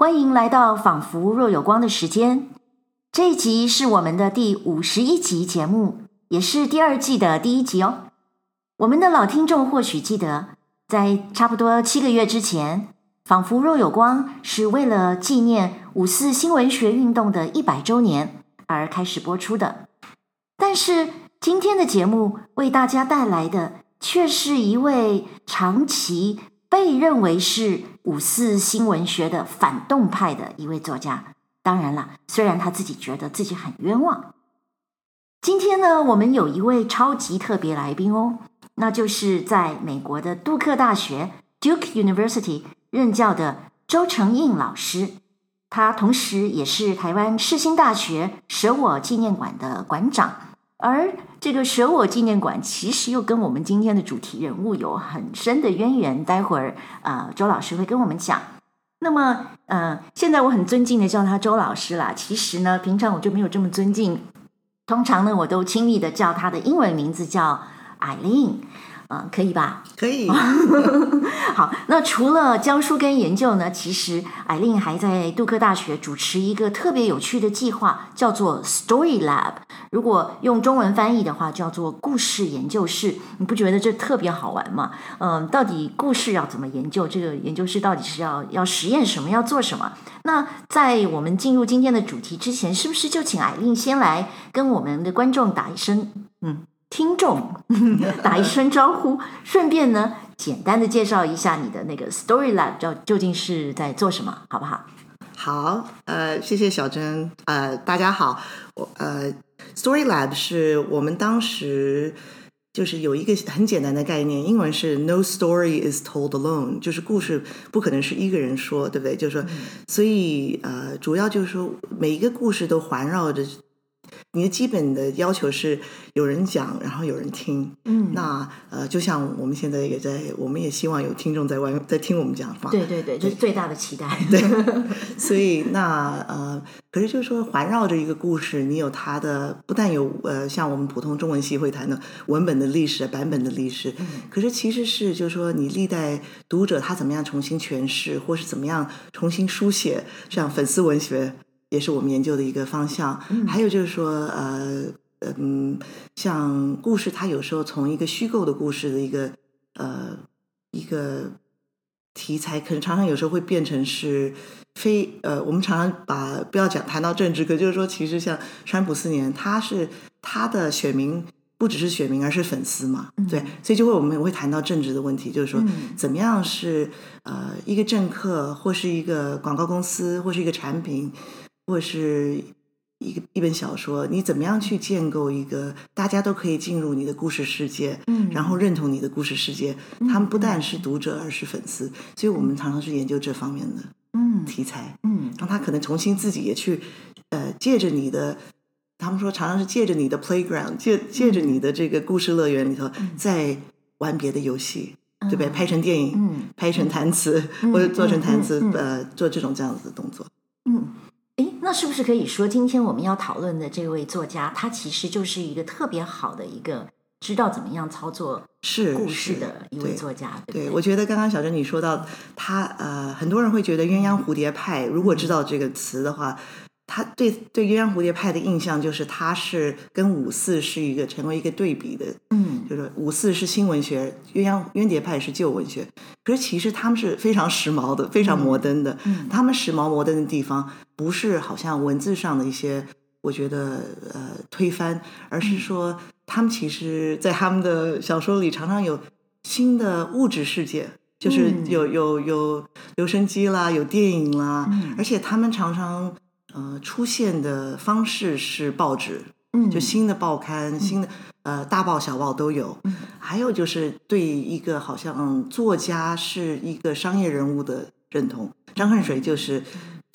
欢迎来到仿佛若有光的时间。这一集是我们的第五十一集节目，也是第二季的第一集哦。我们的老听众或许记得，在差不多七个月之前，仿佛若有光是为了纪念五四新文学运动的一百周年而开始播出的。但是今天的节目为大家带来的，却是一位长期被认为是五四新文学的反动派的一位作家。当然了，虽然他自己觉得自己很冤枉。今天呢，我们有一位超级特别来宾哦，那就是在美国的杜克大学 （Duke University） 任教的周承应老师。他同时也是台湾世新大学舍我纪念馆的馆长。而这个舍我纪念馆其实又跟我们今天的主题人物有很深的渊源。待会儿，呃，周老师会跟我们讲。那么，呃，现在我很尊敬的叫他周老师啦。其实呢，平常我就没有这么尊敬。通常呢，我都亲密的叫他的英文名字叫艾琳。嗯，可以吧？可以。好，那除了教书跟研究呢，其实 Eileen 还在杜克大学主持一个特别有趣的计划，叫做 Story Lab。如果用中文翻译的话，叫做故事研究室。你不觉得这特别好玩吗？嗯，到底故事要怎么研究？这个研究室到底是要要实验什么？要做什么？那在我们进入今天的主题之前，是不是就请 Eileen 先来跟我们的观众打一声嗯？听众 打一声招呼，顺便呢，简单的介绍一下你的那个 Story Lab，叫究竟是在做什么，好不好？好，呃，谢谢小珍，呃，大家好，我呃，Story Lab 是我们当时就是有一个很简单的概念，英文是 No story is told alone，就是故事不可能是一个人说，对不对？就是说，嗯、所以呃，主要就是说每一个故事都环绕着。你的基本的要求是有人讲，然后有人听。嗯，那呃，就像我们现在也在，我们也希望有听众在外面在听我们讲话。对对对，这是最大的期待。对，所以那呃，可是就是说，环绕着一个故事，你有它的，不但有呃，像我们普通中文系会谈的文本的历史、版本的历史，嗯，可是其实是就是说，你历代读者他怎么样重新诠释，或是怎么样重新书写，像粉丝文学。也是我们研究的一个方向。嗯、还有就是说，呃，嗯，像故事，它有时候从一个虚构的故事的一个呃一个题材，可能常常有时候会变成是非呃，我们常常把不要讲谈到政治，可就是说，其实像川普四年，他是他的选民不只是选民，而是粉丝嘛，嗯、对，所以就会我们会谈到政治的问题，就是说，怎么样是呃一个政客，或是一个广告公司，或是一个产品。或是一个一本小说，你怎么样去建构一个大家都可以进入你的故事世界，嗯，然后认同你的故事世界？他们不但是读者，而是粉丝，所以我们常常是研究这方面的嗯题材，嗯，让他可能重新自己也去呃借着你的，他们说常常是借着你的 playground，借借着你的这个故事乐园里头，再玩别的游戏，对不对？拍成电影，嗯，拍成弹词，或者做成弹词，呃，做这种这样子的动作，嗯。诶，那是不是可以说，今天我们要讨论的这位作家，他其实就是一个特别好的一个知道怎么样操作是故事的一位作家？对，对，我觉得刚刚小珍你说到他，呃，很多人会觉得鸳鸯蝴蝶派，如果知道这个词的话。他对对鸳鸯蝴蝶派的印象就是，他是跟五四是一个成为一个对比的，嗯，就是五四是新文学，鸳鸯鸳蝶派是旧文学。可是其实他们是非常时髦的，非常摩登的。嗯，他们时髦摩登的地方，不是好像文字上的一些，我觉得呃推翻，而是说他们其实，在他们的小说里常常有新的物质世界，就是有有有留声机啦，有电影啦，而且他们常常。呃，出现的方式是报纸，嗯，就新的报刊，嗯、新的呃大报小报都有。嗯，还有就是对一个好像嗯作家是一个商业人物的认同，张恨水就是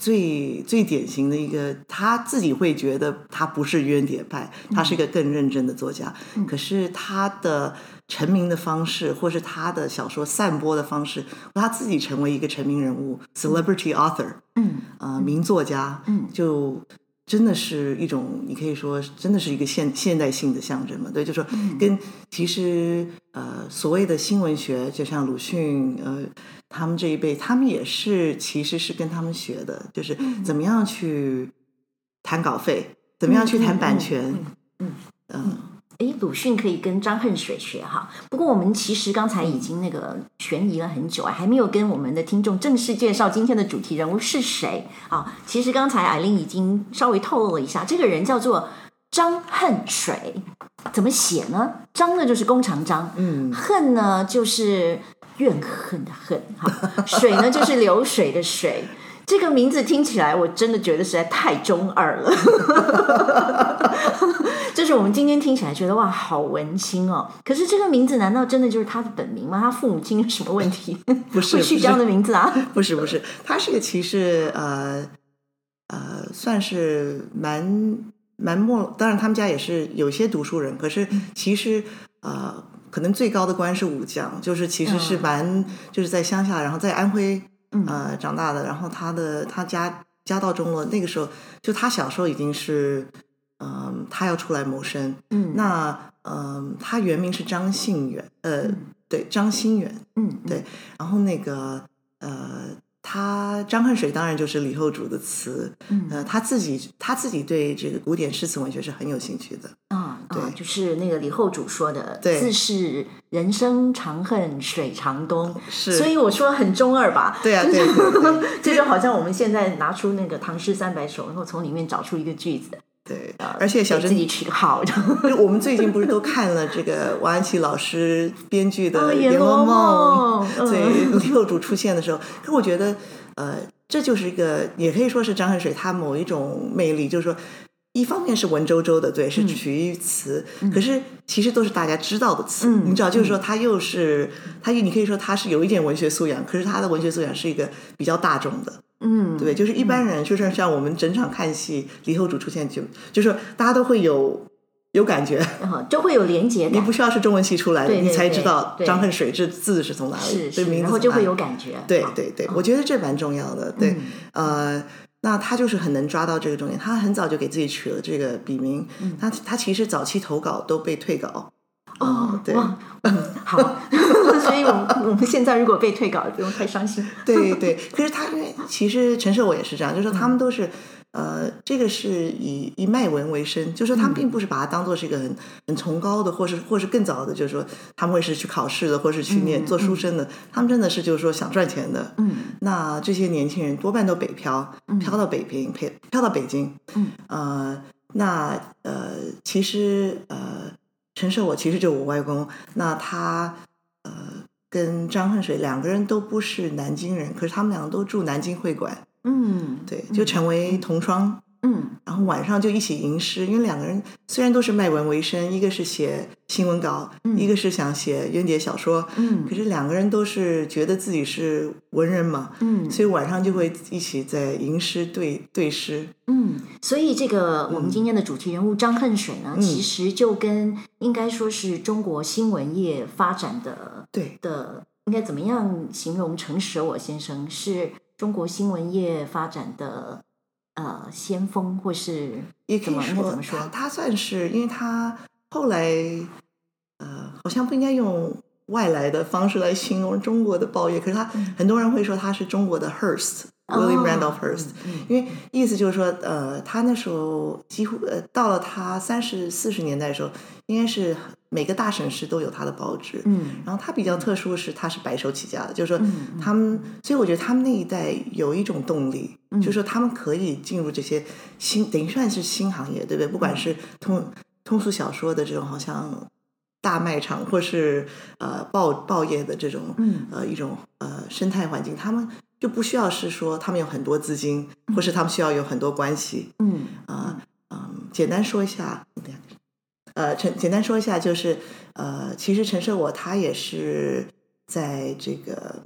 最最典型的一个，他自己会觉得他不是冤点派，他是一个更认真的作家，嗯、可是他的。成名的方式，或是他的小说散播的方式，他自己成为一个成名人物，celebrity author，嗯，呃，名作家，嗯，就真的是一种，你可以说真的是一个现现代性的象征嘛？对，就是说跟其实呃所谓的新闻学，就像鲁迅呃他们这一辈，他们也是其实是跟他们学的，就是怎么样去谈稿费，怎么样去谈版权，嗯嗯。嗯哎，鲁迅可以跟张恨水学哈。不过我们其实刚才已经那个悬疑了很久啊，还没有跟我们的听众正式介绍今天的主题人物是谁啊。其实刚才艾琳已经稍微透露了一下，这个人叫做张恨水，怎么写呢？张呢就是弓长张，嗯，恨呢就是怨恨的恨，哈，水呢就是流水的水。这个名字听起来，我真的觉得实在太中二了。就是我们今天听起来觉得哇，好文青哦。可是这个名字难道真的就是他的本名吗？他父母亲有什么问题？不是，会取这样的名字啊？不是，不是，他是个其实呃呃，算是蛮蛮末。当然，他们家也是有些读书人，可是其实呃，可能最高的官是武将，就是其实是蛮、嗯、就是在乡下，然后在安徽。呃，长大的，然后他的他家家道中落，那个时候就他小时候已经是，嗯、呃，他要出来谋生。嗯，那嗯、呃，他原名是张信远，呃，嗯、对，张心远。嗯，对，然后那个呃。他张恨水当然就是李后主的词，嗯，呃，他自己他自己对这个古典诗词文学是很有兴趣的啊，对，就是那个李后主说的，对，自是人生长恨水长东，是，所以我说很中二吧，对啊，对，对，对，这就好像我们现在拿出那个唐诗三百首，然后从里面找出一个句子。对，而且小珍自己取好的。我们最近不是都看了这个王安琪老师编剧的《红楼梦》？所以六主出现的时候，可我觉得，呃，这就是一个，也可以说是张恨水他某一种魅力，就是说，一方面是文绉绉的，对，是取于词，嗯、可是其实都是大家知道的词，嗯、你知道，就是说他又是，他你可以说他是有一点文学素养，可是他的文学素养是一个比较大众的。嗯，对，就是一般人，就是像我们整场看戏，李后主出现就，就是大家都会有有感觉，就会有连结感。你不需要是中文系出来的，你才知道张恨水这字是从哪里，对名字，然后就会有感觉。对对对，我觉得这蛮重要的。对，呃，那他就是很能抓到这个重点，他很早就给自己取了这个笔名。他他其实早期投稿都被退稿。哦，对，嗯，好，所以我们我们现在如果被退稿，不用太伤心。对对，可是他因为其实陈设我也是这样，就是说他们都是呃，这个是以以卖文为生，就是说他们并不是把它当做是一个很很崇高的，或是或是更早的，就是说他们会是去考试的，或是去念做书生的，他们真的是就是说想赚钱的。嗯，那这些年轻人多半都北漂，漂到北平，漂漂到北京。嗯，呃，那呃，其实呃。陈设我其实就是我外公，那他呃跟张恨水两个人都不是南京人，可是他们两个都住南京会馆，嗯，对，就成为同窗。嗯，然后晚上就一起吟诗，因为两个人虽然都是卖文为生，一个是写新闻稿，嗯、一个是想写鸢节小说，嗯，可是两个人都是觉得自己是文人嘛，嗯，所以晚上就会一起在吟诗对对诗，嗯，所以这个我们今天的主题人物张恨水呢，嗯、其实就跟应该说是中国新闻业发展的对。的，应该怎么样形容？陈舍我先生？是中国新闻业发展的。呃，先锋或是也可以说，怎么说他，他算是，因为他后来呃，好像不应该用外来的方式来形容中国的报业，可是他、嗯、很多人会说他是中国的 Hearst，William、哦、Randolph Hearst，、嗯、因为意思就是说，呃，他那时候几乎呃，到了他三十四十年代的时候，应该是。每个大省市都有他的报纸，嗯，然后他比较特殊的是，他是白手起家的，就是说他们，所以我觉得他们那一代有一种动力，就是说他们可以进入这些新，等于算是新行业，对不对？不管是通通俗小说的这种，好像大卖场，或是呃报报业的这种，嗯，呃一种呃生态环境，他们就不需要是说他们有很多资金，或是他们需要有很多关系，嗯啊嗯，简单说一下。呃，陈简单说一下，就是呃，其实陈设我他也是在这个，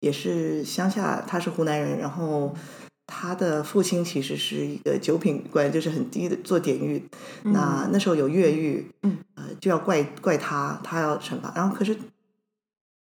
也是乡下，他是湖南人，然后他的父亲其实是一个九品官，就是很低的做典狱。嗯、那那时候有越狱，嗯，呃，就要怪怪他，他要惩罚。然后可是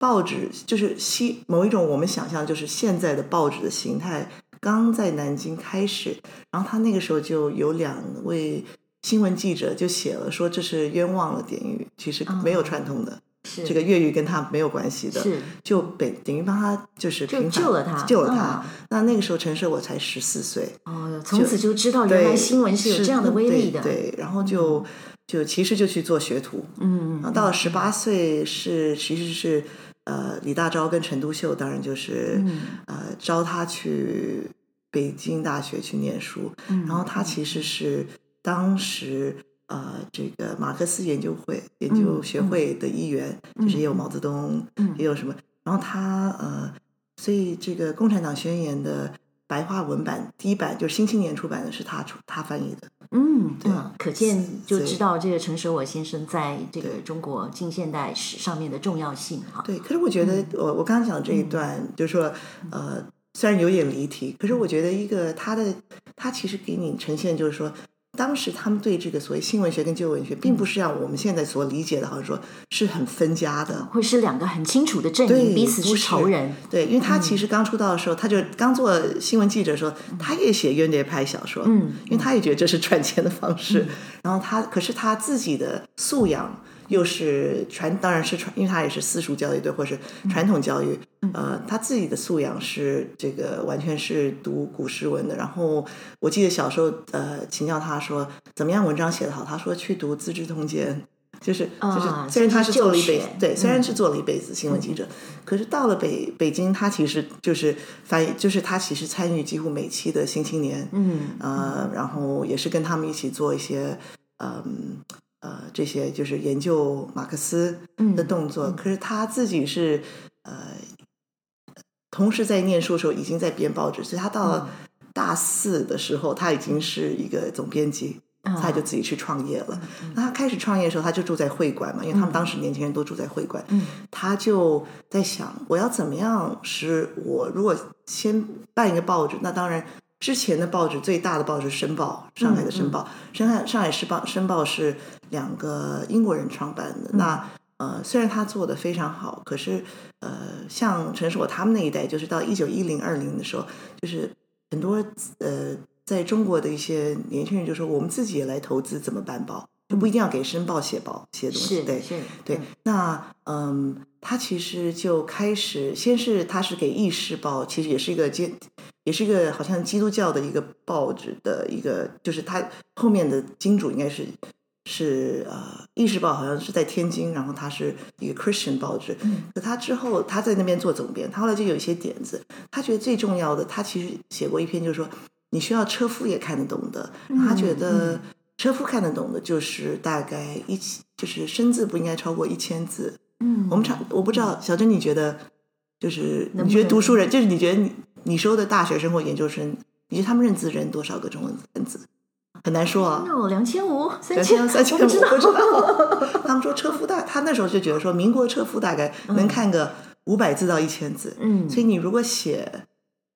报纸就是西某一种我们想象就是现在的报纸的形态。刚在南京开始，然后他那个时候就有两位新闻记者就写了说，这是冤枉了典狱，其实没有串通的。嗯是这个越狱跟他没有关系的，是就等等于帮他就是就救了他，救了他。嗯、那那个时候陈舍我才十四岁，哦，从此就知道原来新闻是有这样的威力的。对，对，然后就、嗯、就其实就去做学徒，嗯，然后到了十八岁是其实是呃李大钊跟陈独秀，当然就是、嗯、呃招他去北京大学去念书，嗯、然后他其实是当时。呃，这个马克思研究会、研究学会的一员，嗯、就是也有毛泽东，嗯、也有什么。然后他呃，所以这个《共产党宣言》的白话文版第一版就是《新青年》出版的，是他出他翻译的。嗯，对，可见就知道这个陈舍我先生在这个中国近现代史上面的重要性哈。对，可是我觉得我我刚刚讲这一段，嗯、就是说呃，虽然有点离题，可是我觉得一个他的他其实给你呈现就是说。当时他们对这个所谓新文学跟旧文学，并不是像我们现在所理解的，好像说是很分家的，会是两个很清楚的阵营，彼此是仇人。对，因为他其实刚出道的时候，他就刚做新闻记者的时候，他也写冤谍派小说，嗯，因为他也觉得这是赚钱的方式。然后他，可是他自己的素养。又是传，当然是传，因为他也是私塾教育，对，或是传统教育，嗯、呃，他自己的素养是这个完全是读古诗文的。然后我记得小时候，呃，请教他说怎么样文章写得好，他说去读《资治通鉴》，就是就是，虽然他是做了一辈子，对，虽然是做了一辈子新闻记者，嗯、可是到了北北京，他其实就是翻译，就是他其实参与几乎每期的《新青年》，嗯，呃，然后也是跟他们一起做一些，嗯、呃。呃，这些就是研究马克思的动作。嗯、可是他自己是呃，同时在念书的时候已经在编报纸，所以他到了大四的时候，他已经是一个总编辑，嗯、他就自己去创业了。嗯、那他开始创业的时候，他就住在会馆嘛，因为他们当时年轻人都住在会馆。嗯、他就在想，我要怎么样使我如果先办一个报纸，那当然。之前的报纸最大的报纸《申报》，上海的《申报》上海上海时报《申报》是两个英国人创办的。嗯、那呃，虽然他做的非常好，可是呃，像陈舍我他们那一代，就是到一九一零二零的时候，就是很多呃，在中国的一些年轻人就说，我们自己也来投资怎么办报，就不一定要给《申报》写报写东西。对，对。嗯、那嗯、呃，他其实就开始，先是他是给《意识报》，其实也是一个接。也是一个好像基督教的一个报纸的一个，就是他后面的金主应该是是呃《意识报》，好像是在天津，然后他是一个 Christian 报纸。嗯，可他之后他在那边做总编，他后来就有一些点子，他觉得最重要的，他其实写过一篇，就是说你需要车夫也看得懂的。他觉得车夫看得懂的，就是大概一千，就是生字不应该超过一千字。嗯，我们常我不知道小珍，你觉得就是你觉得读书人，就是你觉得你。你说的大学生或研究生，你觉得他们认字认多少个中文字？很难说啊。有两千五、三千、三千五，不知道。他们说车夫大，他那时候就觉得说，民国车夫大概能看个五百字到一千字。嗯。所以你如果写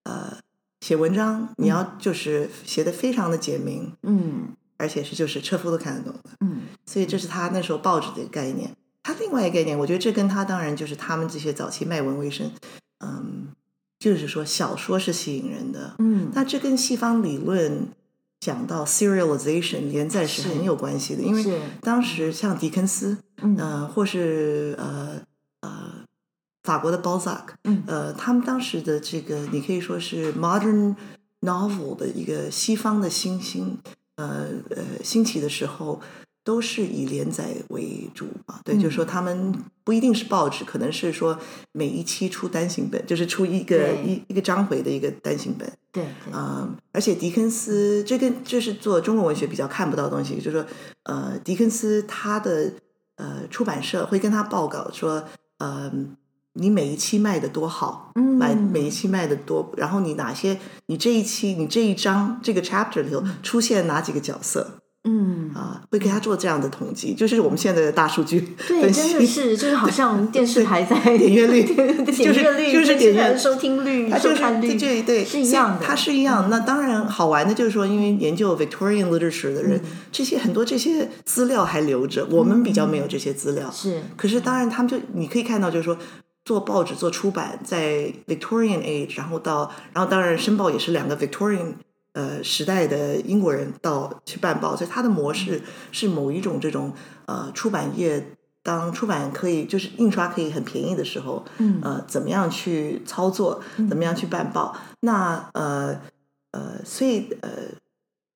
呃写文章，你要就是写的非常的简明，嗯，而且是就是车夫都看得懂的，嗯。所以这是他那时候报纸的概念。他另外一个概念，我觉得这跟他当然就是他们这些早期卖文为生，嗯。就是说，小说是吸引人的，嗯，那这跟西方理论讲到 serialization 连载是很有关系的，因为当时像狄更斯，嗯、呃，或是呃呃法国的 Balzac，嗯，呃，他们当时的这个你可以说是 modern novel 的一个西方的新兴，呃呃兴起的时候。都是以连载为主啊，对，嗯、就是说他们不一定是报纸，可能是说每一期出单行本，就是出一个一一个章回的一个单行本。对，啊、呃，而且狄更斯这跟这是做中国文学比较看不到的东西，就是说，呃，狄更斯他的呃出版社会跟他报告说，呃，你每一期卖的多好，买、嗯、每一期卖的多，然后你哪些，你这一期你这一章这个 chapter 里头出现哪几个角色。嗯啊，会给他做这样的统计，就是我们现在的大数据。对，真的是，就是好像电视台在点阅率，点阅率就是点阅收听率、收看率，对对，是一样的。它是一样。那当然好玩的就是说，因为研究 Victorian literature 的人，这些很多这些资料还留着，我们比较没有这些资料。是，可是当然他们就你可以看到，就是说做报纸做出版，在 Victorian Age，然后到然后当然《申报》也是两个 Victorian 呃时代的英国人到去办报，所以他的模式是某一种这种呃出版业。当出版可以就是印刷可以很便宜的时候，嗯，呃，怎么样去操作，怎么样去办报？嗯、那呃呃，所以呃，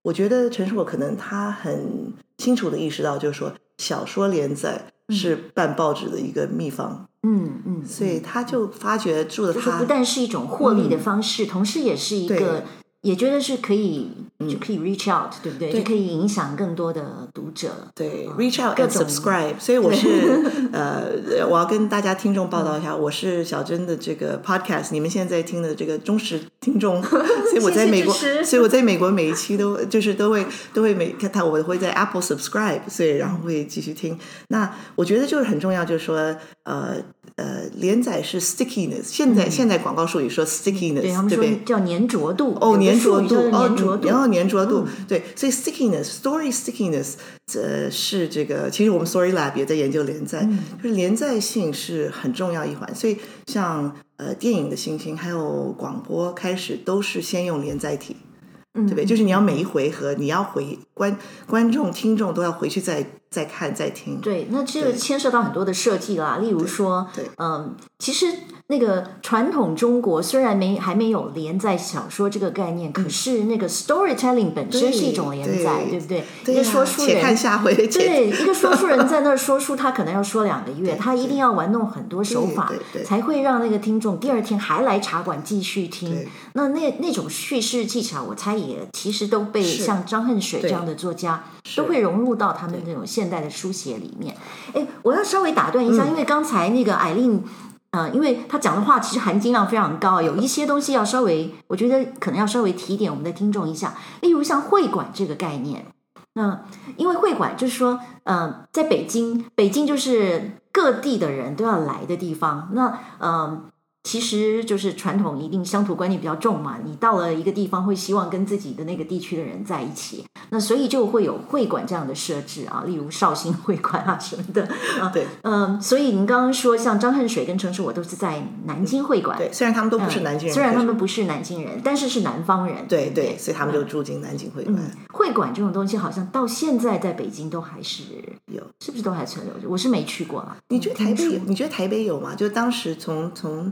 我觉得陈叔我可能他很清楚的意识到，就是说小说连载是办报纸的一个秘方，嗯嗯，嗯，所以他就发觉住了他，就是不但是一种获利的方式，嗯、同时也是一个。也觉得是可以，就可以 reach out，、嗯、对不对？对，就可以影响更多的读者。对、嗯、，reach out and subscribe。所以我是呃，我要跟大家听众报道一下，我是小珍的这个 podcast，你们现在听的这个忠实听众。所以我在美国，所以我在美国每一期都就是都会都会每看他我会在 Apple subscribe，所以然后会继续听。那我觉得就是很重要，就是说呃。呃，连载是 stickiness，现在、嗯、现在广告术语说 stickiness，对，对不对？叫粘着度哦，粘着度哦，然后粘着度，对，所以 stickiness，story stickiness，呃，是这个，其实我们 Story Lab 也在研究连载，嗯、就是连载性是很重要一环，所以像呃电影的星星，还有广播开始都是先用连载体。对不对？就是你要每一回合，你要回观观众、听众都要回去再再看、再听。对，那这个牵涉到很多的设计啦，例如说，对，嗯，其实。那个传统中国虽然没还没有连载小说这个概念，可是那个 storytelling 本身是一种连载，对，对不对？对啊、一个说书人，且看下回。对，一个说书人 在那儿说书，他可能要说两个月，他一定要玩弄很多手法，才会让那个听众第二天还来茶馆继续听。那那那种叙事技巧，我猜也其实都被像张恨水这样的作家都会融入到他们那种现代的书写里面。哎，我要稍微打断一下，嗯、因为刚才那个艾琳。嗯，因为他讲的话其实含金量非常高，有一些东西要稍微，我觉得可能要稍微提点我们的听众一下。例如像会馆这个概念，那因为会馆就是说，嗯，在北京，北京就是各地的人都要来的地方，那嗯。其实就是传统，一定乡土观念比较重嘛。你到了一个地方，会希望跟自己的那个地区的人在一起，那所以就会有会馆这样的设置啊，例如绍兴会馆啊什么的啊。对，嗯，所以您刚刚说像张恨水跟程守我都是在南京会馆，对，虽然他们都不是南京人，虽然他们不是南京人，但是是南方人，对对，所以他们就住进南京会馆。嗯，会馆这种东西好像到现在在北京都还是有，是不是都还存留着？我是没去过啊。你觉得台北有？你觉得台北有吗？就当时从从。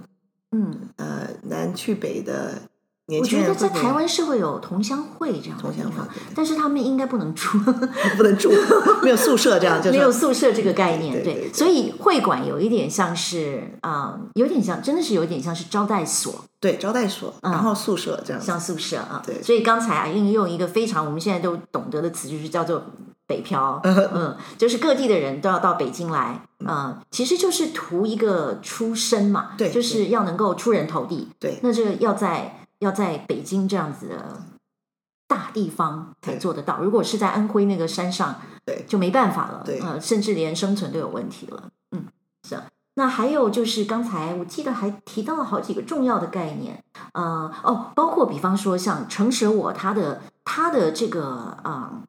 嗯，呃，南去北的年轻人，我觉得在台湾是会有同乡会这样的地方，但是他们应该不能住，不能住，没有宿舍这样，就没有宿舍这个概念。对，所以会馆有一点像是啊，有点像，真的是有点像是招待所，对，招待所，然后宿舍这样，像宿舍啊。对，所以刚才啊，应用一个非常我们现在都懂得的词，就是叫做。北漂，嗯，就是各地的人都要到北京来，嗯，其实就是图一个出身嘛，对，就是要能够出人头地，对，那这个要在要在北京这样子的大地方才做得到，如果是在安徽那个山上，对，就没办法了，对，呃，甚至连生存都有问题了，嗯，是。那还有就是刚才我记得还提到了好几个重要的概念，呃，哦，包括比方说像程舍我他的他的这个啊。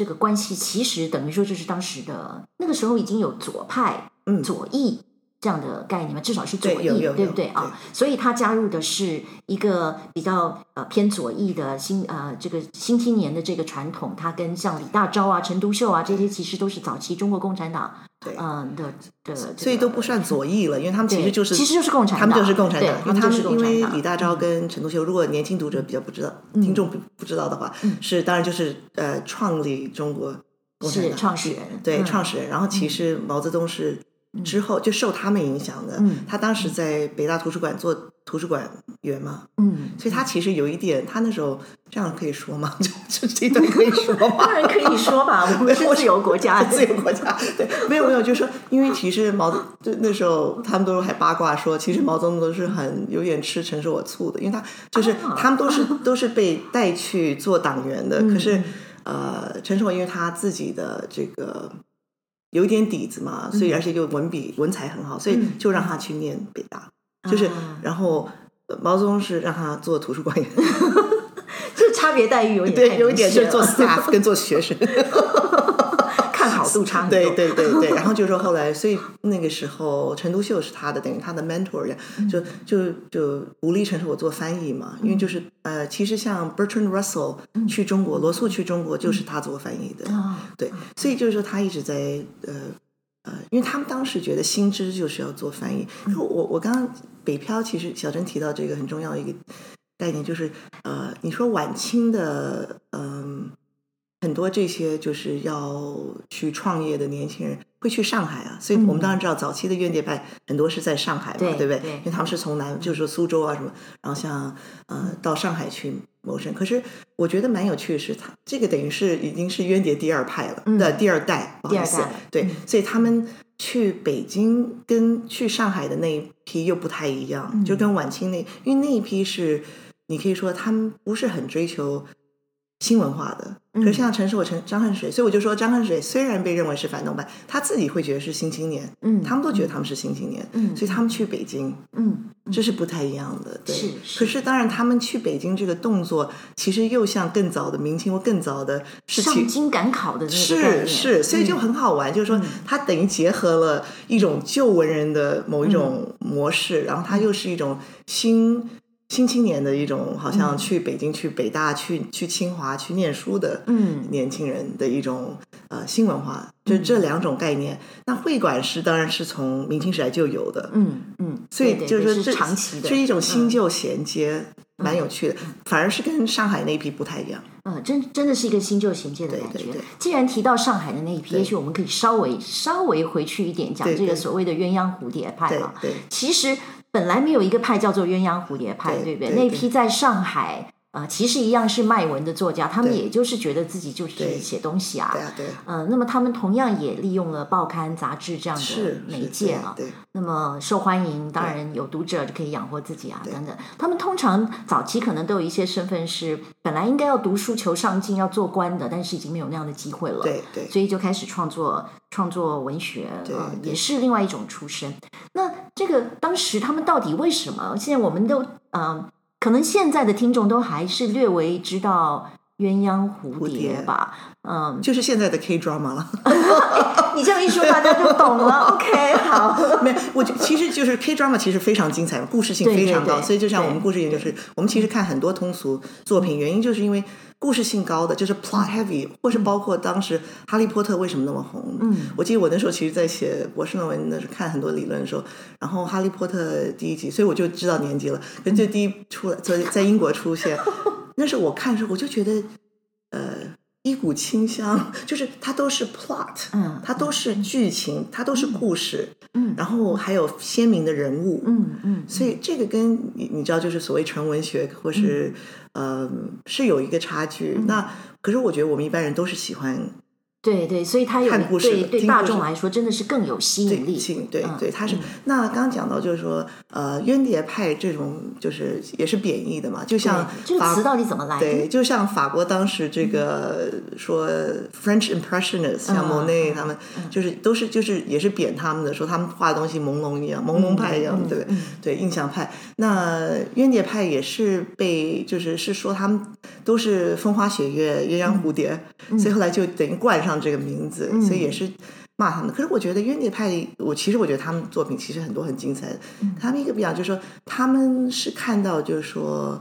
这个关系其实等于说，就是当时的那个时候已经有左派、嗯、左翼这样的概念嘛，至少是左翼，对，对不对？啊？所以他加入的是一个比较呃偏左翼的新呃这个新青年的这个传统，他跟像李大钊啊、陈独秀啊这些，其实都是早期中国共产党。对，嗯的的，所以都不算左翼了，因为他们其实就是其实就是共产党，他们就是共产党，因为他们因为李大钊跟陈独秀，如果年轻读者比较不知道，听众不不知道的话，是当然就是呃创立中国共产党创始人，对创始人，然后其实毛泽东是之后就受他们影响的，他当时在北大图书馆做。图书馆员嘛，嗯，所以他其实有一点，他那时候这样可以说吗？就就这 段可以说吗？当然可以说吧，我们是自由国家，自由国家。对，没有没有，就是说，因为其实毛泽就那时候他们都还八卦说，其实毛泽东都是很有点吃陈寿我醋的，因为他就是他们都是都是被带去做党员的，可是呃，程舍我因为他自己的这个有一点底子嘛，所以而且又文笔文采很好，所以就让他去念北大。就是，然后毛泽东是让他做图书馆员，这差别待遇有点对，有一点就是做 staff 跟做学生，度差很多。对对对对，然后就是说后来，所以那个时候陈独秀是他的等于他的 mentor 呀，就就就鼓励陈寿我做翻译嘛，因为就是呃，其实像 Bertrand Russell 去中国，罗素去中国就是他做翻译的，对，所以就是说他一直在呃。呃，因为他们当时觉得新知就是要做翻译。我我刚刚北漂，其实小珍提到这个很重要的一个概念，就是呃，你说晚清的嗯、呃，很多这些就是要去创业的年轻人会去上海啊，所以我们当然知道早期的渊碟派很多是在上海嘛，对，对不对？因为他们是从南，就是苏州啊什么，然后像呃到上海去。谋生，可是我觉得蛮有趣的是，他这个等于是已经是渊碟第二派了的、嗯、第二代，不好意思，对、嗯，所以他们去北京跟去上海的那一批又不太一样，嗯、就跟晚清那，因为那一批是你可以说他们不是很追求。新文化的，可是像陈寿、陈张恨水，所以我就说张恨水虽然被认为是反动派，他自己会觉得是新青年，嗯，他们都觉得他们是新青年，嗯，所以他们去北京，嗯，这是不太一样的，对。是，是。可是当然，他们去北京这个动作，其实又像更早的明清或更早的是上京赶考的那个是是，所以就很好玩，嗯、就是说他等于结合了一种旧文人的某一种模式，嗯、然后他又是一种新。新青年的一种，好像去北京、去北大、去去清华去念书的嗯。年轻人的一种、嗯、呃新文化，就这两种概念。嗯、那会馆是当然是从明清时代就有的，嗯嗯，所以就是是长期的，是一种新旧衔接，蛮、嗯、有趣的、嗯。反而是跟上海那一批不太一样，嗯，真真的是一个新旧衔接的感觉。对对。对，既然提到上海的那一批，也许我们可以稍微稍微回去一点讲这个所谓的鸳鸯蝴蝶派啊，对，其实。本来没有一个派叫做鸳鸯蝴蝶派，对，对不对？对，对，那批在上海啊、呃，其实一样是卖文的作家，他们也就是觉得自己就是写东西啊。对，对，对，呃，那么他们同样也利用了报刊杂志这样的媒介啊。那么受欢迎，当然有读者就可以养活自己啊，等等。他们通常早期可能都有一些身份是本来应该要读书求上进要做官的，但是已经没有那样的机会了。对对，所以就开始创作创作文学啊、呃，也是另外一种出身。那这个当时他们到底为什么？现在我们都嗯、呃，可能现在的听众都还是略微知道鸳鸯蝴蝶吧。嗯，就是现在的 K drama 了。你这样一说，大家就懂了。OK，好。没有，我其实就是 K drama，其实非常精彩，故事性非常高。对对对，所以就像我们故事研究室，我们其实看很多通俗作品，原因就是因为故事性高的，就是 plot heavy，、嗯、或是包括当时《哈利波特》为什么那么红。嗯，我记得我那时候其实，在写博士论文的时候，看很多理论的时候，然后《哈利波特》第一集，所以我就知道年纪了。跟就第一出来在在英国出现，那时候我看的时候，我就觉得，呃。一股清香，就是它都是 plot，嗯，它都是剧情，它都是故事，嗯，然后还有鲜明的人物，嗯嗯，所以这个跟你你知道，就是所谓纯文学或是，嗯、呃，是有一个差距。嗯、那可是我觉得我们一般人都是喜欢。对对，所以它有对对大众来说真的是更有吸引力。对对，对，它是、嗯、那刚刚讲到就是说，呃，渊碟派这种就是也是贬义的嘛，就像这个词到底怎么来？对，就像法国当时这个说 French Impressionists，、嗯、像莫内他们，就是都是就是也是贬他们的，说他们画的东西朦胧一样，朦胧派一样，嗯、对不对、印象派。那渊碟派也是被就是是说他们都是风花雪月、鸳鸯蝴蝶、嗯，所以后来就等于冠上。上这个名字，所以也是骂他们。可是我觉得渊碟派，我其实我觉得他们作品其实很多很精彩的。他们一个比较就是说，他们是看到就是说，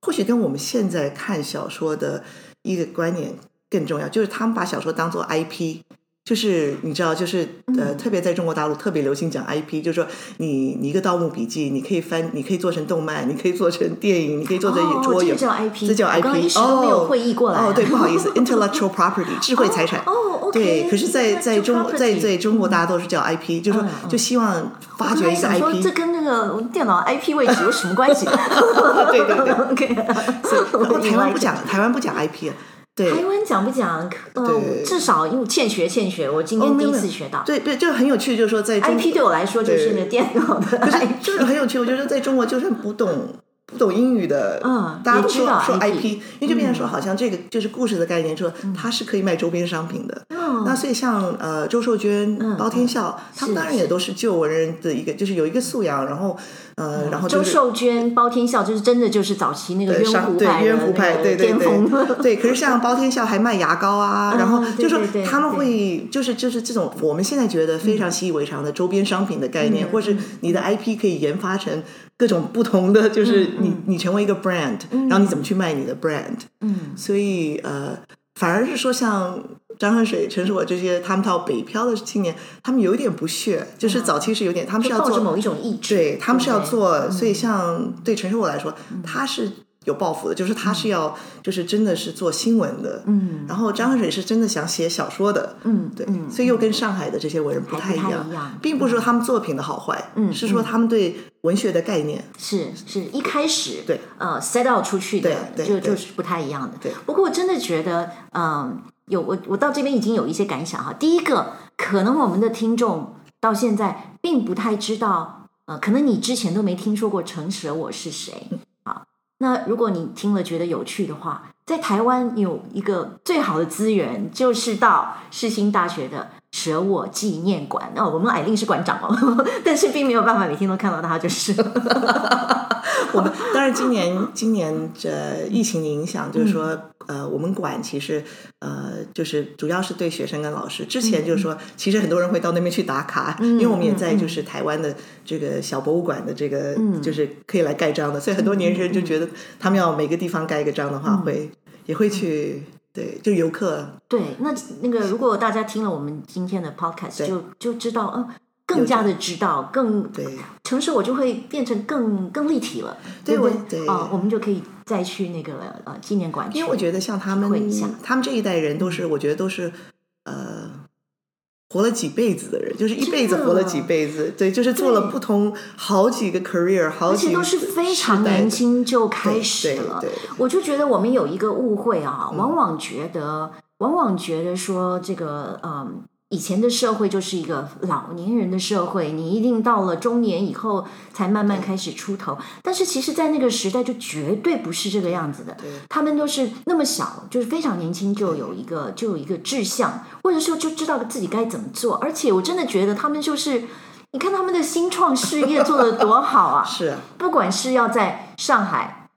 或许跟我们现在看小说的一个观念更重要，就是他们把小说当做 IP。就是你知道，就是呃，特别在中国大陆特别流行讲 IP，就是说你你一个《盗墓笔记》，你可以翻，你可以做成动漫，你可以做成电影，你可以做成桌游，这叫 IP，这叫 IP。哦，没有会意过来。哦，对，不好意思，intellectual property，智慧财产。哦，对。可是，在在中在在中国，大家都是叫 IP，就是说就希望发掘一个 IP。这跟那个电脑 IP 位置有什么关系？对 对对。OK。然后台湾不讲，台湾不讲 IP。对台湾讲不讲？呃，至少因为欠学欠学，我今天第一次学到。哦、对对，就很有趣，就是说在 IP 对我来说就是那个电脑的，就是就是很有趣。我觉得在中国，就算不懂不懂英语的，嗯，大家都知道说 IP 因为就变成说好像这个就是故事的概念，说它是可以卖周边商品的。嗯，那所以像呃周寿娟、嗯包天笑，他们当然也都是旧文人的一个，就是有一个素养，然后呃，然后周就是寿娟、包天笑，就是真的就是早期那个商对湖派的冤湖派，对对对，对。可是像包天笑还卖牙膏啊，嗯然后就说他们会就是就是这种我们现在觉得非常习以为常的周边商品的概念，嗯或是你的 IP 可以研发成各种不同的，就是你你成为一个 brand，然后你怎么去卖你的 brand，嗯，所以呃，反而是说像张恨水、陈舍我这些他们到北漂的青年，他们有一点不屑，就是早期是有点他们是要做某一种意志，对他们是要做，对？所以像对陈舍我来说，他是有抱负的，就是他是要就是真的是做新闻的，嗯，然后张恨水是真的想写小说的，嗯，对，嗯所以又跟上海的这些文人不太一样，并不是说他们作品的好坏，嗯是说他们对文学的概念，是是一开始对呃 set out 出去的，就对对对就是不太一样的。对不过我真的觉得，嗯，有我我到这边已经有一些感想哈。第一个，可能我们的听众到现在并不太知道，呃，可能你之前都没听说过陈舍我是谁。那如果你听了觉得有趣的话，在台湾有一个最好的资源，就是到世新大学的舍我纪念馆。那、哦、我们艾令是馆长哦，但是并没有办法每天都看到他，就是。我们当然今年今年这疫情的影响，就是说，呃，我们馆其实呃，就是主要是对学生跟老师。之前就是说，其实很多人会到那边去打卡，因为我们也在就是台湾的这个小博物馆的这个，就是可以来盖章的，所以很多年轻人就觉得他们要每个地方盖一个章的话，会也会去。对，就游客。对，那那个如果大家听了我们今天的 podcast，就就知道，嗯。更加的知道，更对城市我就会变成更更立体了，对不对？对啊，我们就可以再去那个呃纪念馆。因为我觉得像他们，他们这一代人都是，我觉得都是呃活了几辈子的人，就是一辈子活了几辈子，对，就是做了不同好几个 career，好几个，而且都是非常年轻就开始了。我就觉得我们有一个误会啊，往往觉得，往往觉得说这个嗯。以前的社会就是一个老年人的社会，你一定到了中年以后才慢慢开始出头。但是其实，在那个时代就绝对不是这个样子的。他们都是那么小，就是非常年轻就有一个就有一个志向，或者说就知道自己该怎么做。而且我真的觉得他们就是，你看他们的新创事业做的多好啊！是啊，不管是要在上海，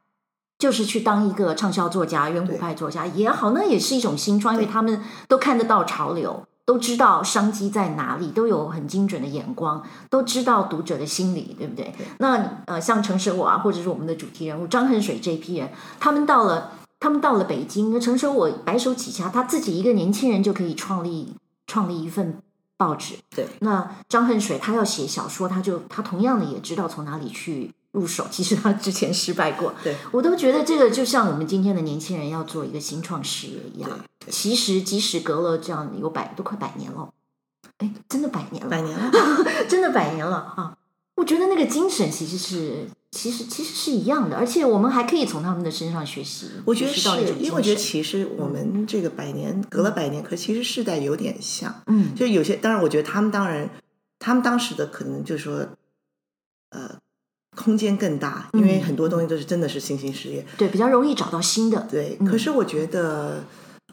就是去当一个畅销作家、远古派作家也好，那也是一种新创，因为他们都看得到潮流。都知道商机在哪里，都有很精准的眼光，都知道读者的心理，对不对？对，那呃，像陈舍我啊，或者是我们的主题人物张恨水这批人，他们到了，他们到了北京，那陈舍我白手起家，他自己一个年轻人就可以创立创立一份报纸。对，那张恨水他要写小说，他就他同样的也知道从哪里去入手。其实他之前失败过，对，我都觉得这个就像我们今天的年轻人要做一个新创事业一样。其实，即使隔了这样有百都快百年了，哎，真的百年了，百年了，真的百年了啊！我觉得那个精神其实是，其实其实是一样的，而且我们还可以从他们的身上学习。我觉得是，因为我觉得其实我们这个百年、嗯、隔了百年，可其实世代有点像，嗯，就有些当然，我觉得他们当然，他们当时的可能就是说，呃，空间更大，因为很多东西都是真的是新兴事业，对，比较容易找到新的，对。可是我觉得。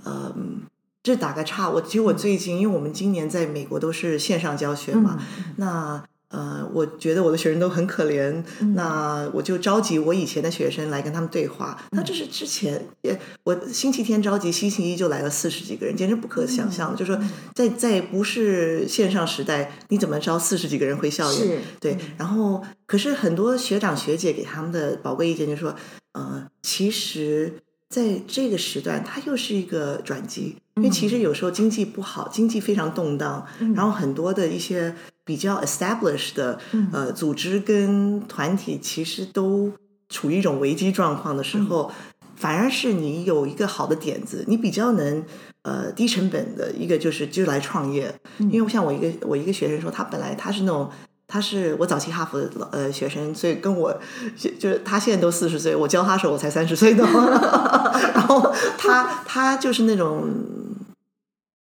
嗯，这打个岔，我其实我最近，因为我们今年在美国都是线上教学嘛，嗯、那呃，我觉得我的学生都很可怜，嗯、那我就召集我以前的学生来跟他们对话。嗯、那这是之前也，我星期天召集，星期一就来了四十几个人，简直不可想象。嗯、就是说在在不是线上时代，你怎么招四十几个人回校园？对，然后可是很多学长学姐给他们的宝贵意见就是说，呃，其实。在这个时段，它又是一个转机，因为其实有时候经济不好，经济非常动荡，然后很多的一些比较 established 的呃组织跟团体，其实都处于一种危机状况的时候，反而是你有一个好的点子，你比较能呃低成本的一个就是就来创业，因为像我一个我一个学生说，他本来他是那种。他是我早期哈佛的呃学生，所以跟我就是他现在都四十岁，我教他的时候我才三十岁呢。然后他他就是那种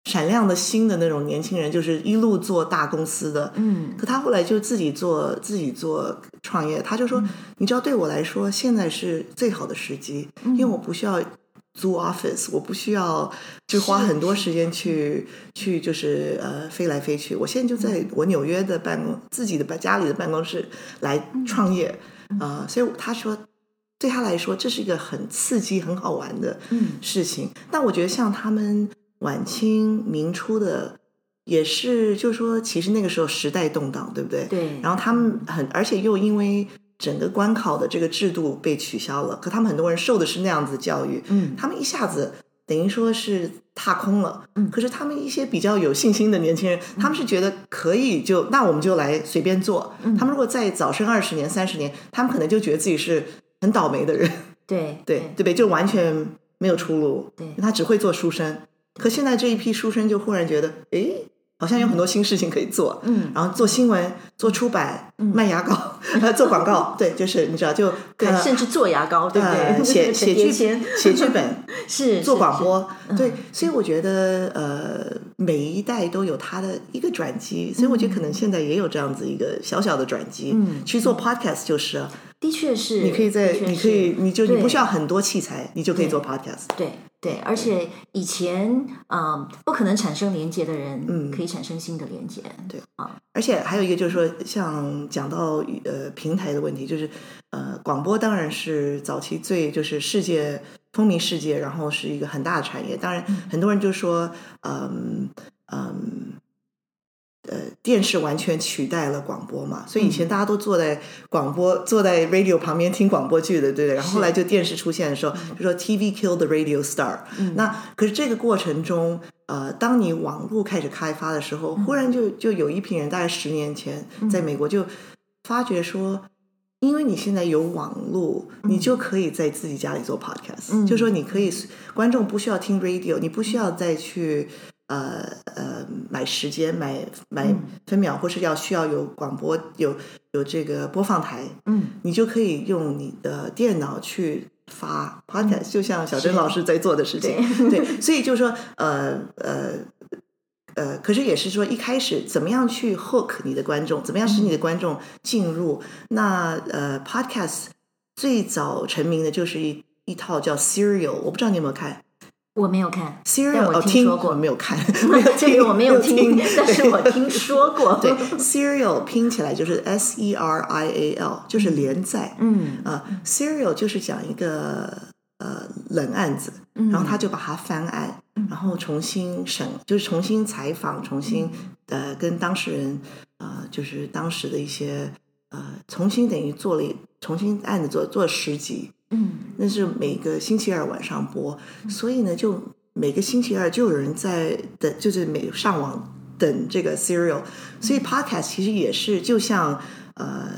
闪亮的星的那种年轻人，就是一路做大公司的。嗯，可他后来就自己做自己做创业，他就说：“嗯、你知道，对我来说，现在是最好的时机，嗯、因为我不需要租 office，我不需要就花很多时间去去就是呃飞来飞去。我现在就在我纽约的办公自己的家里的办公室来创业啊、嗯呃，所以他说。”对他来说，这是一个很刺激、很好玩的事情。嗯、但我觉得，像他们晚清、明初的，也是，就是说，其实那个时候时代动荡，对不对？对。然后他们很，而且又因为整个官考的这个制度被取消了，可他们很多人受的是那样子的教育，嗯，他们一下子等于说是踏空了。嗯。可是他们一些比较有信心的年轻人，他们是觉得可以就，就那我们就来随便做。嗯。他们如果再早生二十年、三十年，他们可能就觉得自己是。很倒霉的人，对 对对不对？就完全没有出路。对，他只会做书生。可现在这一批书生就忽然觉得，哎，好像有很多新事情可以做。嗯，然后做新闻、做出版、卖牙膏、做广告。对，就是你知道，就对，甚至做牙膏，对不对？写写剧 写剧本 是做广播。对，所以我觉得，呃，每一代都有他的一个转机。所以我觉得可能现在也有这样子一个小小的转机。嗯，去做 podcast 就是。的确是，你可以在，你可以，你就你不需要很多器材，你就可以做 podcast。对对，而且以前啊、呃，不可能产生连接的人，嗯，可以产生新的连接。对啊，而且还有一个就是说，像讲到呃平台的问题，就是呃广播当然是早期最就是世界风靡世界，然后是一个很大的产业。当然很多人就说，嗯嗯。呃，电视完全取代了广播嘛，所以以前大家都坐在广播、嗯、坐在 radio 旁边听广播剧的，对不对？然后后来就电视出现的时候，就说 TV killed the radio star。嗯、那可是这个过程中，呃，当你网络开始开发的时候，忽然就就有一批人，大概十年前在美国就发觉说，因为你现在有网络，你就可以在自己家里做 podcast，、嗯、就说你可以观众不需要听 radio，你不需要再去。呃呃，买时间买买分秒，或是要需要有广播有有这个播放台，嗯，你就可以用你的电脑去发 podcast，就像小珍老师在做的事情，对，所以就是说，呃呃呃，可是也是说，一开始怎么样去 hook 你的观众，怎么样使你的观众进入？那呃，podcast 最早成名的就是一一套叫 Serial，我不知道你有没有看。我没有看，Serial 我听说过，哦、没有看，这个我没有听，但是我听说过。对，Serial 拼起来就是 S E R I A L，就是连载。嗯啊、呃、，Serial 就是讲一个呃冷案子，然后他就把它翻案，嗯、然后重新审，就是重新采访，重新呃跟当事人呃就是当时的一些呃重新等于做了重新案子做做了十集。嗯，那是每个星期二晚上播，所以呢，就每个星期二就有人在等，就是每上网等这个 serial。所以 podcast 其实也是就像呃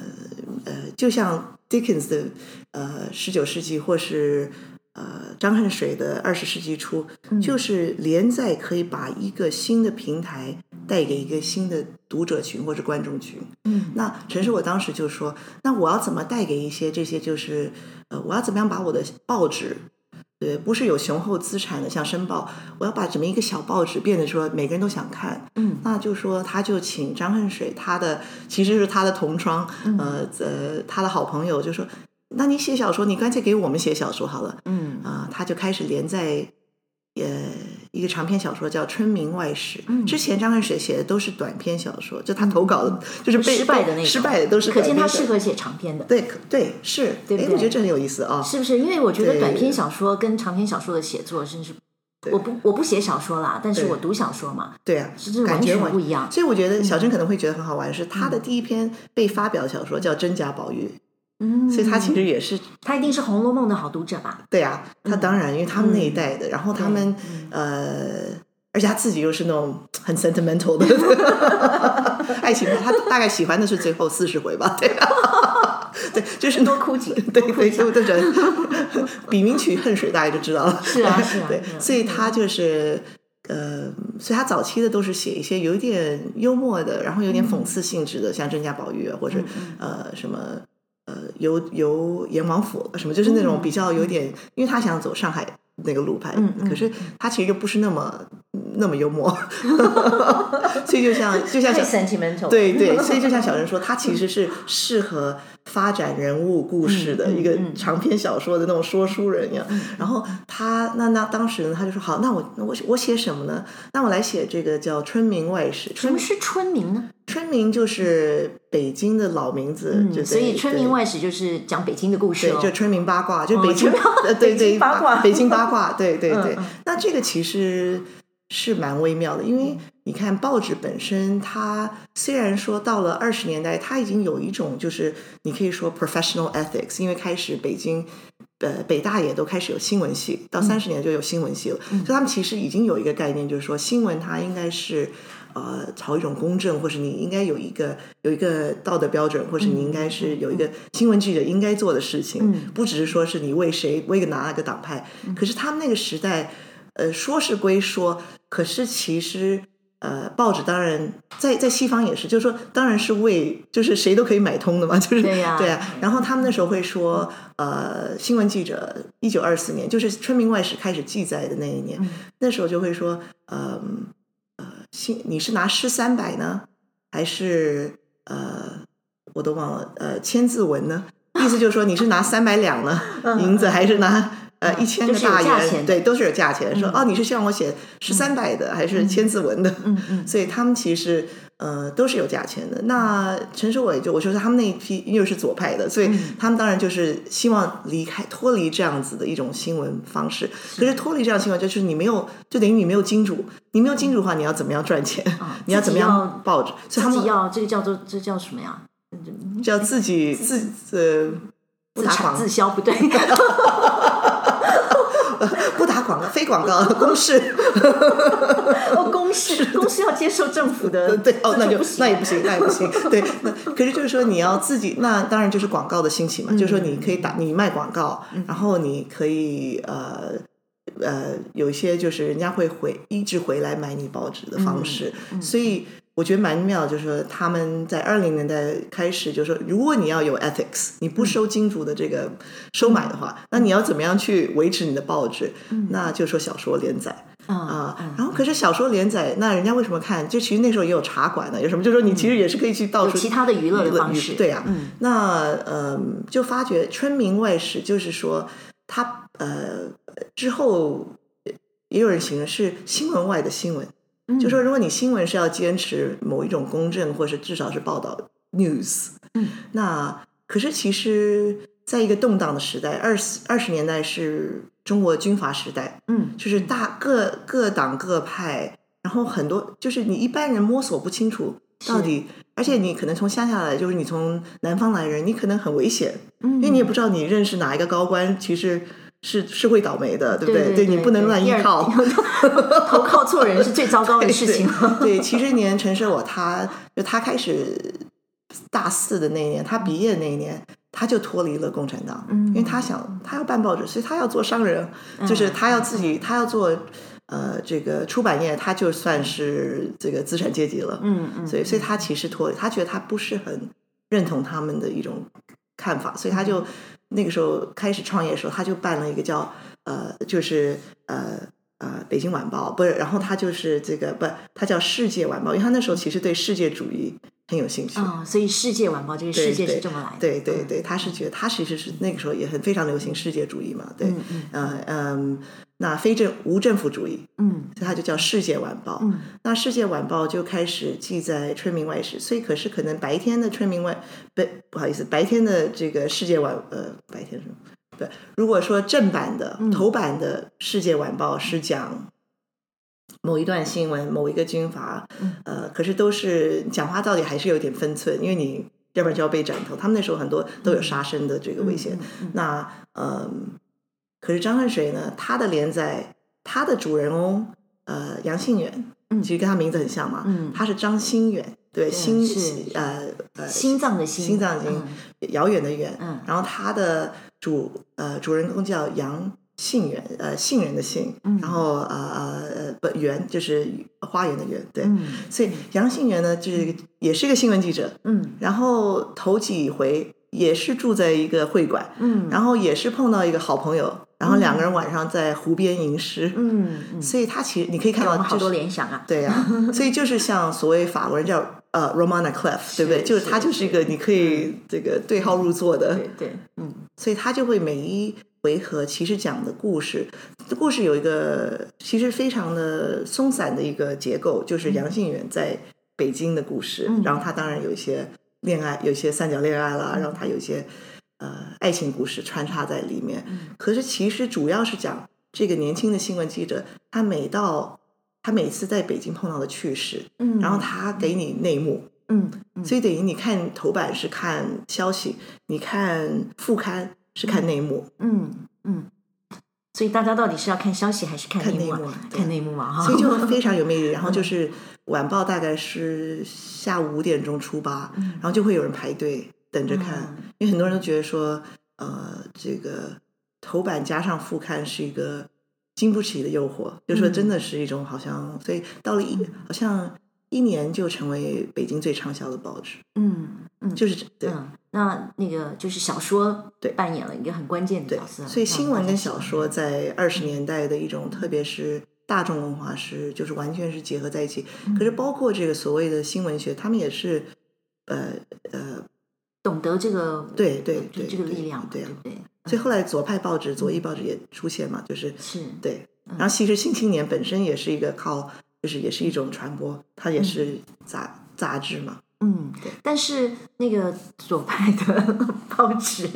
呃，就像 Dickens 的呃十九世纪，或是呃张恨水的二十世纪初，就是连载可以把一个新的平台带给一个新的读者群或者观众群。嗯，那陈师我当时就说，那我要怎么带给一些这些就是。呃，我要怎么样把我的报纸，对，不是有雄厚资产的，像《申报》，我要把这么一个小报纸变得说每个人都想看，嗯，那就说他就请张恨水，他的其实是他的同窗，嗯、呃呃，他的好朋友就说，那你写小说，你干脆给我们写小说好了，嗯啊、呃，他就开始连载。呃，一个长篇小说叫《春明外史》。之前张恨水写的都是短篇小说，就他投稿的，就是被失败的那种，失败的都是。可见他适合写长篇的。对对是，对对？我觉得这很有意思啊。是不是？因为我觉得短篇小说跟长篇小说的写作，真是我不我不写小说啦，但是我读小说嘛。对啊，是完全不一样。所以我觉得小珍可能会觉得很好玩，是他的第一篇被发表的小说叫《真假宝玉》。嗯，所以他其实也是，他一定是《红楼梦》的好读者吧？对啊，他当然，因为他们那一代的，然后他们呃，而且他自己又是那种很 sentimental 的 爱情，他大概喜欢的是最后四十回吧？对，对，就是多哭几，对对，所以我都觉得 笔名取恨水，大家就知道了。是啊，是啊，对，所以他就是呃，所以他早期的都是写一些有一点幽默的，然后有点讽刺性质的，像《甄家宝玉》啊，或者呃什么。呃，游游阎王府什么，就是那种比较有点，嗯、因为他想走上海那个路牌，可是他其实又不是那么那么幽默，所以就像就像小 sentimental，对对，所以就像小人说，他其实是适合发展人物故事的一个长篇小说的那种说书人一样。然后他那那当时呢，他就说好，那我那我我写什么呢？那我来写这个叫《春明外史》。什么是春明呢？春明就是北京的老名字，嗯、就所以《春明外史》就是讲北京的故事，哦，对，就春明八卦，就北京，呃、哦，对对，八卦，北京八卦，对对对。嗯、那这个其实是蛮微妙的，因为你看报纸本身，它虽然说到了二十年代，它已经有一种就是你可以说 professional ethics，因为开始北京，呃，北大也都开始有新闻系，到三十年就有新闻系了，嗯、所以他们其实已经有一个概念，就是说新闻它应该是。呃，朝一种公正，或是你应该有一个有一个道德标准，或是你应该是有一个新闻记者应该做的事情，嗯、不只是说是你为谁为哪个党派。嗯、可是他们那个时代，呃，说是归说，可是其实呃，报纸当然在在西方也是，就是说当然是为就是谁都可以买通的嘛，就是对呀、啊，对啊。然后他们那时候会说，呃，新闻记者一九二四年就是《春明外史》开始记载的那一年，嗯、那时候就会说，呃、呃。新你是拿诗三百呢，还是呃，我都忘了，呃，千字文呢？意思就是说你是拿三百两呢，银子，还是拿呃一千个大元？对，都是有价钱。说哦，你是希望我写十三百的，还是千字文的？嗯嗯。所以他们其实呃都是有价钱的。那陈守伟就我说他们那一批又是左派的，所以他们当然就是希望离开脱离这样子的一种新闻方式。可是脱离这样新闻，就是你没有，就等于你没有金主。你没有金主的话，你要怎么样赚钱？啊、你要怎么样报纸？所以他们要这个叫做这叫什么呀？叫自己自呃不打广自销不对，不打广告非广告公示 哦公示公示要接受政府的对哦那就那也不行那也不行。对那可是就是说你要自己那当然就是广告的兴起嘛，嗯、就是说你可以打你卖广告，嗯、然后你可以呃。呃，有一些就是人家会回一直回来买你报纸的方式，嗯嗯、所以我觉得蛮妙，就是说他们在二零年代开始就是说，如果你要有 ethics，你不收金主的这个收买的话，嗯、那你要怎么样去维持你的报纸？嗯、那就说小说连载啊，然后可是小说连载，那人家为什么看？就其实那时候也有茶馆的，有什么？就是说你其实也是可以去到处、嗯、其他的娱乐的方式，对呀、啊。嗯、那呃，就发觉《春明外史》就是说他呃。之后也有人形容是新闻外的新闻，嗯、就说如果你新闻是要坚持某一种公正，或是至少是报道 news，嗯，那可是其实在一个动荡的时代，二十二十年代是中国军阀时代，嗯，就是大各各党各派，然后很多就是你一般人摸索不清楚到底，而且你可能从乡下来，就是你从南方来人，你可能很危险，嗯，因为你也不知道你认识哪一个高官，其实。是是会倒霉的，对不对？对，你不能乱依靠，投靠错人是最糟糕的事情。对，其实年陈设我他就他开始大四的那一年，他毕业的那一年，他就脱离了共产党，嗯、因为他想他要办报纸，所以他要做商人，嗯、就是他要自己他要做呃这个出版业，他就算是这个资产阶级了。嗯嗯，所以所以他其实脱离，他觉得他不是很认同他们的一种看法，所以他就。那个时候开始创业的时候，他就办了一个叫呃，就是呃呃《北京晚报》，不是，然后他就是这个不，他叫《世界晚报》，因为他那时候其实对世界主义很有兴趣所以《世界晚报》这个世界是这么来的。对对对，对，他是觉得他其实是那个时候也很非常流行世界主义嘛，对，嗯嗯嗯。呃那非政无政府主义，嗯，所以它就叫《世界晚报》。嗯，那《世界晚报》就开始记载春明外史，所以可是可能白天的春明外不不好意思，白天的这个《世界晚》呃，白天什么？对，如果说正版的头版的《世界晚报》是讲某一段新闻、某一个军阀，呃，可是都是讲话到底还是有点分寸，因为你要不然就要被斩头。他们那时候很多都有杀身的这个危险。那呃。可是张恨水呢？他的连载，他的主人翁呃杨信远，嗯，其实跟他名字很像嘛，嗯，他是张心远，对，心呃呃心脏的心，心脏心，遥远的远，嗯，然后他的主呃主人公叫杨杏远，呃杏仁的杏，然后呃呃本园就是花园的园，对，所以杨杏远呢就是也是一个新闻记者，嗯，然后头几回也是住在一个会馆，嗯，然后也是碰到一个好朋友。然后两个人晚上在湖边吟诗，嗯，嗯，所以他其实你可以看到好多联想啊，对啊，所以就是像所谓法国人叫呃 Romana clef，对不对？就是他就是一个你可以这个对号入座的，对对，嗯，所以他就会每一回合其实讲的故事，故事有一个其实非常的松散的一个结构，就是杨信远在北京的故事，嗯、然后他当然有一些恋爱，有一些三角恋爱啦，然后他有一些。呃，爱情故事穿插在里面，可是其实主要是讲这个年轻的新闻记者，他每到他每次在北京碰到的趣事，嗯，然后。他给你内幕，嗯，嗯，所以等于你看头版是看消息，你看副刊是看内幕，嗯嗯，所以大家到底是要看消息还是看内幕？看内幕嘛，哈，所以就非常有魅力。然后就是晚报大概是下午五点钟出吧，然后就会有人排队。等着看，因为很多人都觉得说，呃，这个头版加上副刊是一个经不起的诱惑，嗯、就是说真的是一种好像，所以到了一好像一年就成为北京最畅销的报纸。嗯嗯，就是对、嗯。那那个就是小说对扮演了一个很关键的角色。所以新闻跟小说在二十年代的一种，特别是大众文化是就是完全是结合在一起。嗯、可是包括这个所谓的新闻学，他们也是呃呃。懂得这个对对对这个力量对对对，所以后来左派报纸、左翼报纸也出现嘛，就是是。对。然后其实《新青年》本身也是一个靠，就是也是一种传播，它也是杂杂志嘛。嗯，对。但是那个左派的 报纸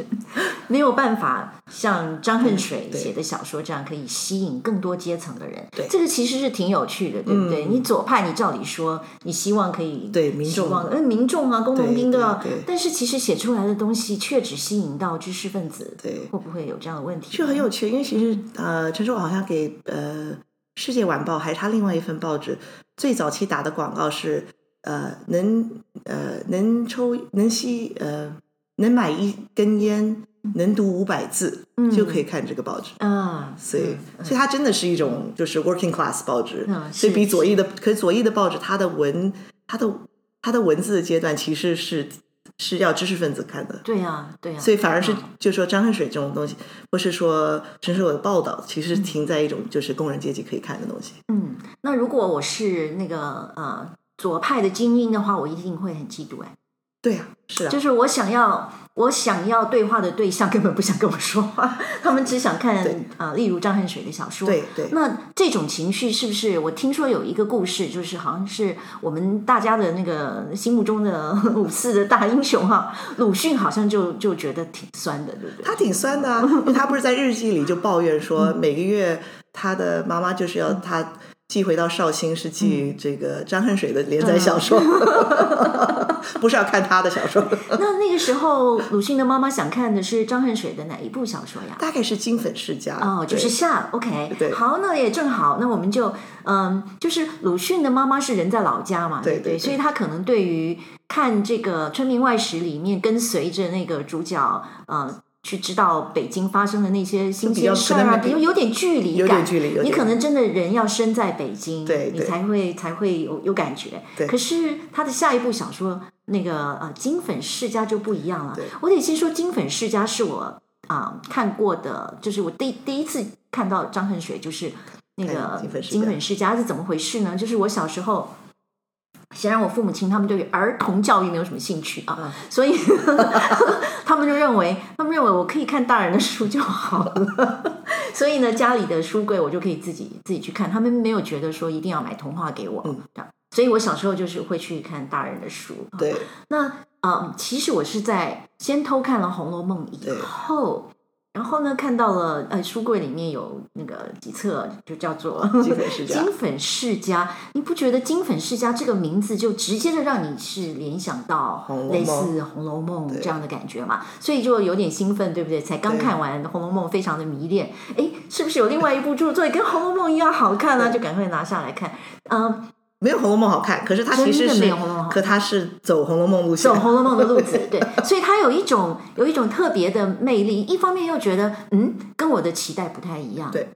没有办法像张恨水写的小说这样可以吸引更多阶层的人。对，这个其实是挺有趣的，对不对？你左派，你照理说你希望可以对民众，嗯，民众啊，工农兵都要。但是其实写出来的东西却只吸引到知识分子，对，会不会有这样的问题？就很有趣，因为其实呃，陈叔好像给呃《世界晚报》还是他另外一份报纸最早期打的广告是。呃，能呃能抽能吸呃能买一根烟，能读五百字，嗯、就可以看这个报纸啊。所以，嗯、所以它真的是一种就是 working class 报纸。嗯、所以比左翼的，可是左翼的报纸，它的文，它的它的文字的阶段其实是是要知识分子看的。对呀、啊，对呀、啊。所以反而是就说张恨水这种东西，或是说陈水伟的报道，其实停在一种就是工人阶级可以看的东西。嗯，那如果我是那个呃。左派的精英的话，我一定会很嫉妒哎。对呀、啊，是啊，就是我想要，我想要对话的对象根本不想跟我说话，他们只想看啊、呃，例如张恨水的小说。对对。那这种情绪是不是？我听说有一个故事，就是好像是我们大家的那个心目中的 五四的大英雄哈，鲁迅好像就就觉得挺酸的，对不对？他挺酸的啊，因为他不是在日记里就抱怨说，每个月他的妈妈就是要他。寄回到绍兴是寄这个张恨水的连载小说，嗯、不是要看他的小说。那那个时候，鲁迅的妈妈想看的是张恨水的哪一部小说呀？大概是《金粉世家》哦，就是下 OK。对，好，那也正好，那我们就嗯，就是鲁迅的妈妈是人在老家嘛，对对，对，对，所以他可能对于看这个《春明外史》里面跟随着那个主角，嗯。去知道北京发生的那些新鲜事儿啊，比如有点距离感，你可能真的人要身在北京，对，你才会才会有有感觉。对，可是他的下一部小说那个呃《金粉世家》就不一样了。我得先说《金粉世家》是我啊、呃、看过的，就是我第第一次看到张恨水，就是那个《金粉世家》是怎么回事呢？就是我小时候。显然，我父母亲他们对于儿童教育没有什么兴趣啊，嗯、所以 他们就认为，他们认为我可以看大人的书就好了。所以呢，家里的书柜我就可以自己自己去看，他们没有觉得说一定要买童话给我。嗯，所以我小时候就是会去看大人的书。对，那啊、呃，其实我是在先偷看了《红楼梦》以后。然后呢，看到了，呃，书柜里面有那个几册，就叫做《金粉世家 》。金粉世家，你不觉得“金粉世家”这个名字就直接的让你是联想到类似《红楼梦》这样的感觉嘛？所以就有点兴奋，对不对？才刚看完《红楼梦》，非常的迷恋。哎，是不是有另外一部著作也跟《红楼梦》一样好看呢？就赶快拿下来看。嗯。没有《红楼梦》好看，可是它其实是，可他是走《红楼梦》路线，走《红楼梦》的路子，对，所以他有一种有一种特别的魅力。一方面又觉得，嗯，跟我的期待不太一样，对，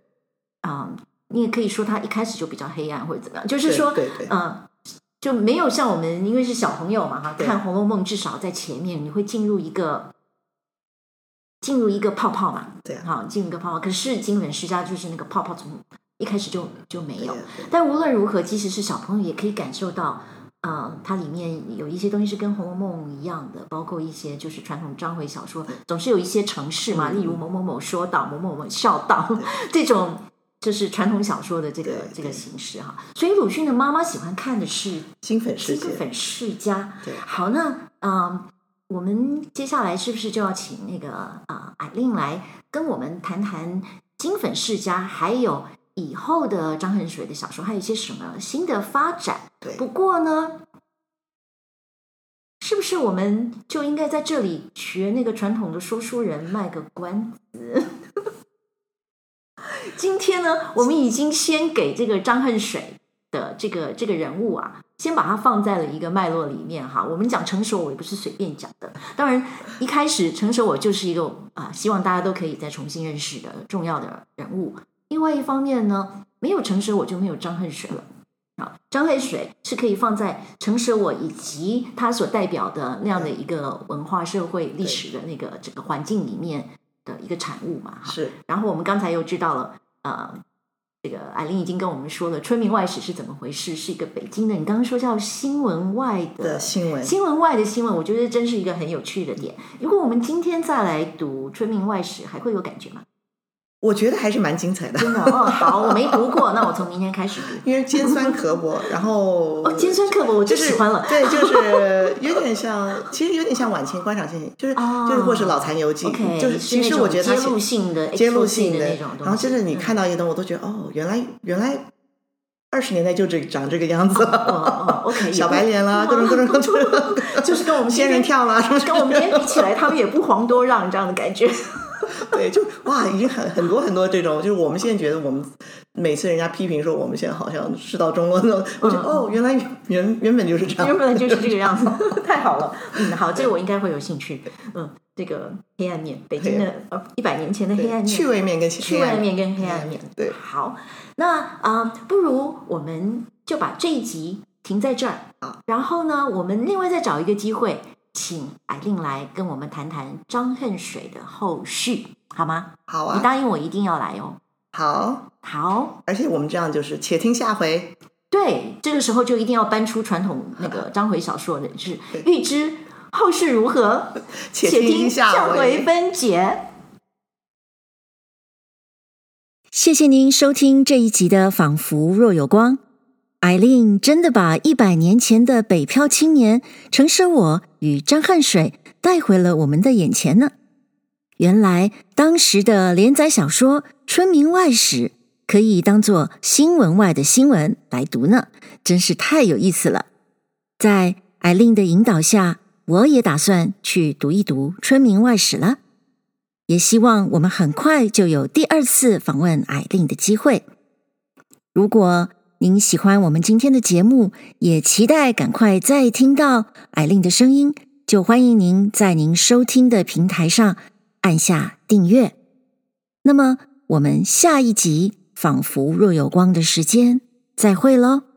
啊、嗯，你也可以说他一开始就比较黑暗或者怎么样，就是说，嗯，就没有像我们因为是小朋友嘛哈，看《红楼梦》至少在前面你会进入一个进入一个泡泡嘛，对啊，好，进入一个泡泡。可是金粉世家就是那个泡泡从一开始就就没有。但无论如何，即使是小朋友也可以感受到，呃，它里面有一些东西是跟《红楼梦》一样的，包括一些就是传统章回小说，总是有一些城市嘛，例如某某某说道，某某某笑道 这种。就是传统小说的这个这个形式哈，所以鲁迅的妈妈喜欢看的是金粉世家。金粉世家，对，好，那嗯、呃，我们接下来是不是就要请那个啊艾令来跟我们谈谈金粉世家，还有以后的张恨水的小说，还有一些什么新的发展？不过呢，是不是我们就应该在这里学那个传统的说书人卖个关子？今天呢，我们已经先给这个张恨水的这个这个人物啊，先把它放在了一个脉络里面哈。我们讲成熟，我也不是随便讲的。当然，一开始成熟，我就是一个啊，希望大家都可以再重新认识的重要的人物。另外一方面呢，没有成熟，我就没有张恨水了。啊，张恨水是可以放在诚实我以及他所代表的那样的一个文化、社会、历史的那个整个环境里面。的一个产物嘛，是。然后我们刚才又知道了，呃，这个艾琳已经跟我们说了《春明外史》是怎么回事，是一个北京的，你刚刚说叫新闻外的，的新闻，新闻外的新闻，我觉得真是一个很有趣的点。如果我们今天再来读《春明外史》，还会有感觉吗？我觉得还是蛮精彩的，真的哦。好，我没读过，那我从明天开始读。因为尖酸刻薄，然后哦，尖酸刻薄，我就喜欢了。对，就是有点像，其实有点像晚清官场现象，就是、哦、就是或是老残游记就是其实我觉得它揭露性的、揭露性的那种东西。然后就是你看到一个东西，我都觉得、嗯、哦，原来原来二十年代就这长这个样子。哦哦，OK，小白脸啦，各种各种各种，就是跟我们仙人跳啦，跟我们今天比起来，他们也不遑多让这样的感觉。对，就哇，已经很很多很多这种，就是我们现在觉得我们每次人家批评说我们现在好像世道中落那种，我觉得、嗯、哦，原来原原本就是这样，原本就是这个样子，太好了。嗯，好，这个我应该会有兴趣。嗯，这个黑暗面，北京的呃一百年前的黑暗面，趣味面跟趣味面跟黑暗面。对，好，那啊、呃，不如我们就把这一集停在这儿啊，然后呢，我们另外再找一个机会。请艾令来跟我们谈谈张恨水的后续，好吗？好啊，你答应我一定要来哦。好，好，而且我们这样就是且听下回。对，这个时候就一定要搬出传统那个章回小说的，是预知后事如何，且听下回分解。谢谢您收听这一集的《仿佛若有光》。艾琳真的把一百年前的北漂青年程舍我与张恨水带回了我们的眼前呢。原来当时的连载小说《春明外史》可以当做新闻外的新闻来读呢，真是太有意思了。在艾琳的引导下，我也打算去读一读《春明外史》了。也希望我们很快就有第二次访问艾琳的机会。如果您喜欢我们今天的节目，也期待赶快再听到艾琳的声音，就欢迎您在您收听的平台上按下订阅。那么，我们下一集《仿佛若有光》的时间再会喽。